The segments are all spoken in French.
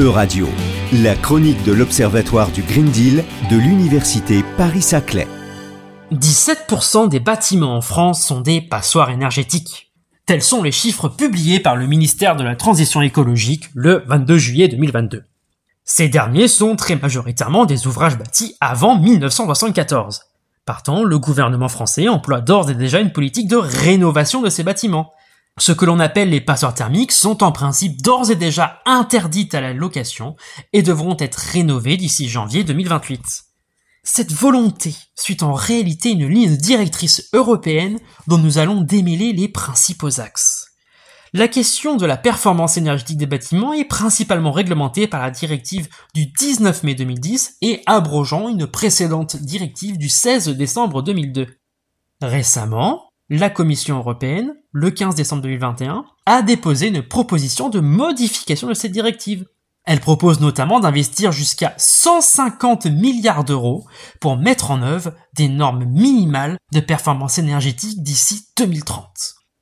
E-Radio, la chronique de l'Observatoire du Green Deal de l'Université Paris-Saclay. 17% des bâtiments en France sont des passoires énergétiques. Tels sont les chiffres publiés par le ministère de la Transition écologique le 22 juillet 2022. Ces derniers sont très majoritairement des ouvrages bâtis avant 1974. Partant, le gouvernement français emploie d'ores et déjà une politique de rénovation de ces bâtiments. Ce que l'on appelle les passoires thermiques sont en principe d'ores et déjà interdites à la location et devront être rénovées d'ici janvier 2028. Cette volonté suit en réalité une ligne directrice européenne dont nous allons démêler les principaux axes. La question de la performance énergétique des bâtiments est principalement réglementée par la directive du 19 mai 2010 et abrogeant une précédente directive du 16 décembre 2002. Récemment, la Commission européenne, le 15 décembre 2021, a déposé une proposition de modification de cette directive. Elle propose notamment d'investir jusqu'à 150 milliards d'euros pour mettre en œuvre des normes minimales de performance énergétique d'ici 2030.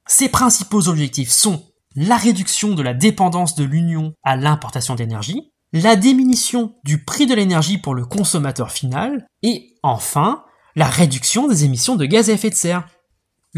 Ses principaux objectifs sont la réduction de la dépendance de l'Union à l'importation d'énergie, la diminution du prix de l'énergie pour le consommateur final, et enfin, la réduction des émissions de gaz à effet de serre.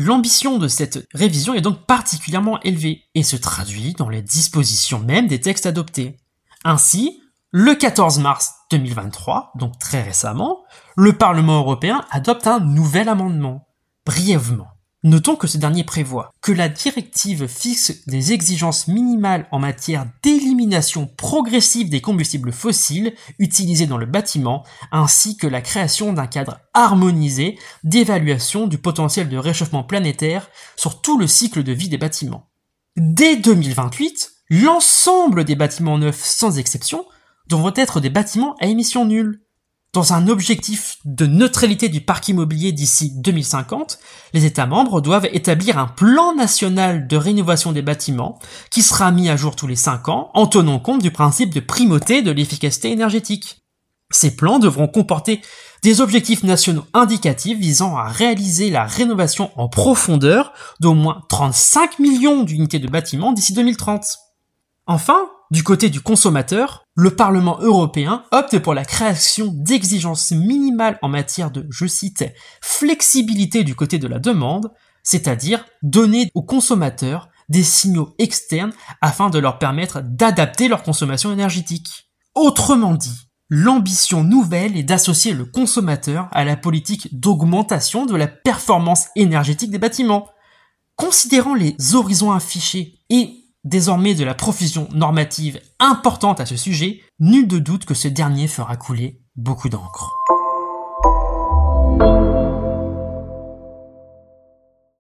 L'ambition de cette révision est donc particulièrement élevée et se traduit dans les dispositions même des textes adoptés. Ainsi, le 14 mars 2023, donc très récemment, le Parlement européen adopte un nouvel amendement. Brièvement, Notons que ce dernier prévoit que la directive fixe des exigences minimales en matière d'élimination progressive des combustibles fossiles utilisés dans le bâtiment, ainsi que la création d'un cadre harmonisé d'évaluation du potentiel de réchauffement planétaire sur tout le cycle de vie des bâtiments. Dès 2028, l'ensemble des bâtiments neufs sans exception devront être des bâtiments à émissions nulles. Dans un objectif de neutralité du parc immobilier d'ici 2050, les États membres doivent établir un plan national de rénovation des bâtiments qui sera mis à jour tous les 5 ans en tenant compte du principe de primauté de l'efficacité énergétique. Ces plans devront comporter des objectifs nationaux indicatifs visant à réaliser la rénovation en profondeur d'au moins 35 millions d'unités de bâtiments d'ici 2030. Enfin, du côté du consommateur, le Parlement européen opte pour la création d'exigences minimales en matière de, je cite, flexibilité du côté de la demande, c'est-à-dire donner aux consommateurs des signaux externes afin de leur permettre d'adapter leur consommation énergétique. Autrement dit, l'ambition nouvelle est d'associer le consommateur à la politique d'augmentation de la performance énergétique des bâtiments. Considérant les horizons affichés et désormais de la profusion normative importante à ce sujet, nul de doute que ce dernier fera couler beaucoup d'encre.